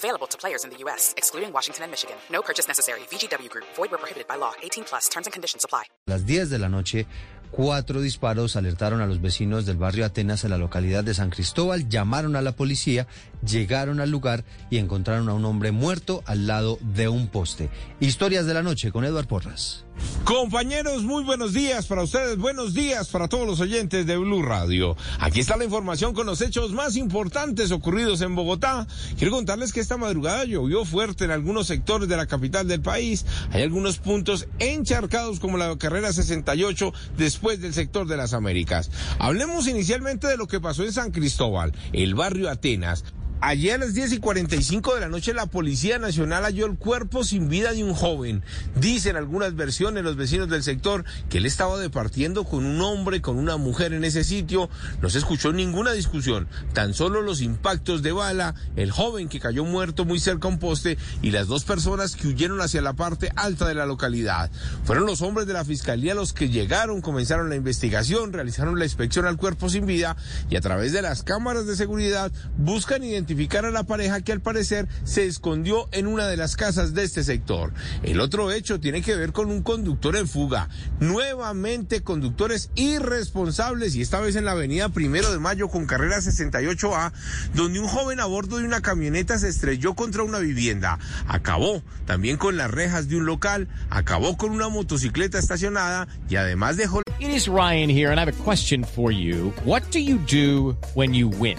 Available to players in the U.S., excluding Washington and Michigan. No purchase necessary. VGW Group. Void where prohibited by law. 18 plus. Terms and conditions apply. las 10 de la noche, cuatro disparos alertaron a los vecinos del barrio Atenas en la localidad de San Cristóbal, llamaron a la policía, llegaron al lugar y encontraron a un hombre muerto al lado de un poste. Historias de la noche con Eduard Porras. Compañeros, muy buenos días para ustedes, buenos días para todos los oyentes de Blue Radio. Aquí está la información con los hechos más importantes ocurridos en Bogotá. Quiero contarles que esta madrugada llovió fuerte en algunos sectores de la capital del país. Hay algunos puntos encharcados como la carrera 68 después del sector de las Américas. Hablemos inicialmente de lo que pasó en San Cristóbal, el barrio Atenas. Ayer a las 10 y 45 de la noche la Policía Nacional halló el cuerpo sin vida de un joven. Dicen algunas versiones los vecinos del sector que él estaba departiendo con un hombre, con una mujer en ese sitio. No se escuchó ninguna discusión, tan solo los impactos de bala, el joven que cayó muerto muy cerca a un poste y las dos personas que huyeron hacia la parte alta de la localidad. Fueron los hombres de la Fiscalía los que llegaron, comenzaron la investigación, realizaron la inspección al cuerpo sin vida y a través de las cámaras de seguridad buscan identificar identificar a la pareja que al parecer se escondió en una de las casas de este sector. El otro hecho tiene que ver con un conductor en fuga. Nuevamente conductores irresponsables y esta vez en la avenida Primero de Mayo con carrera 68A, donde un joven a bordo de una camioneta se estrelló contra una vivienda. Acabó también con las rejas de un local, acabó con una motocicleta estacionada y además dejó... It Ryan here and I have a question for you. What do you do when you win?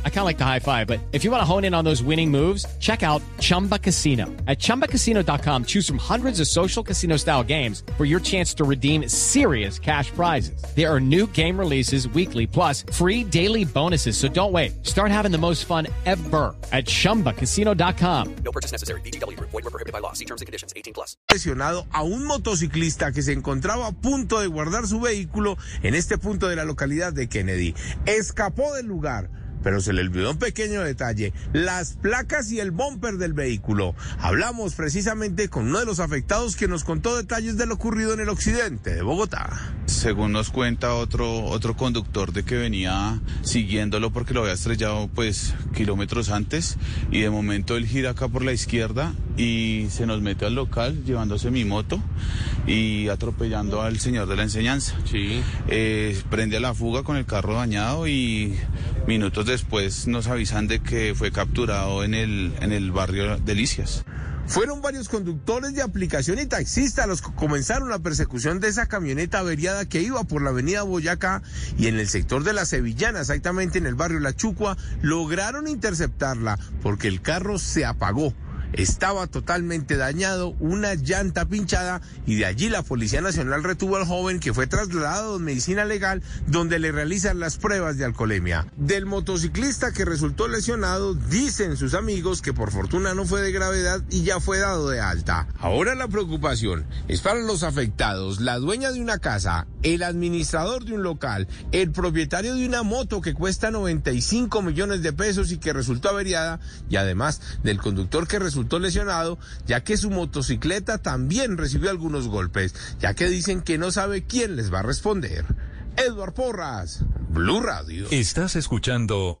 I kind of like the high five, but if you want to hone in on those winning moves, check out Chumba Casino. At ChumbaCasino.com, choose from hundreds of social casino style games for your chance to redeem serious cash prizes. There are new game releases weekly, plus free daily bonuses. So don't wait. Start having the most fun ever at ChumbaCasino.com. No purchase necessary. VGW Group. Void were prohibited by law. See terms and conditions. 18 plus. lesionado a un motociclista que se encontraba a punto de guardar su vehículo en este punto de la localidad de Kennedy. Escapó del lugar. Pero se le olvidó un pequeño detalle, las placas y el bumper del vehículo. Hablamos precisamente con uno de los afectados que nos contó detalles de lo ocurrido en el occidente de Bogotá. Según nos cuenta otro, otro conductor de que venía siguiéndolo porque lo había estrellado pues kilómetros antes y de momento él gira acá por la izquierda y se nos mete al local llevándose mi moto y atropellando al señor de la enseñanza. Sí. Eh, prende a la fuga con el carro dañado y minutos después nos avisan de que fue capturado en el, en el barrio Delicias. Fueron varios conductores de aplicación y taxistas los que comenzaron la persecución de esa camioneta averiada que iba por la avenida Boyacá y en el sector de la Sevillana, exactamente en el barrio La Chucua, lograron interceptarla porque el carro se apagó. Estaba totalmente dañado, una llanta pinchada y de allí la Policía Nacional retuvo al joven que fue trasladado a medicina legal donde le realizan las pruebas de alcoholemia. Del motociclista que resultó lesionado, dicen sus amigos que por fortuna no fue de gravedad y ya fue dado de alta. Ahora la preocupación es para los afectados, la dueña de una casa, el administrador de un local, el propietario de una moto que cuesta 95 millones de pesos y que resultó averiada y además del conductor que resultó lesionado, ya que su motocicleta también recibió algunos golpes, ya que dicen que no sabe quién les va a responder. Edward Porras, Blue Radio. Estás escuchando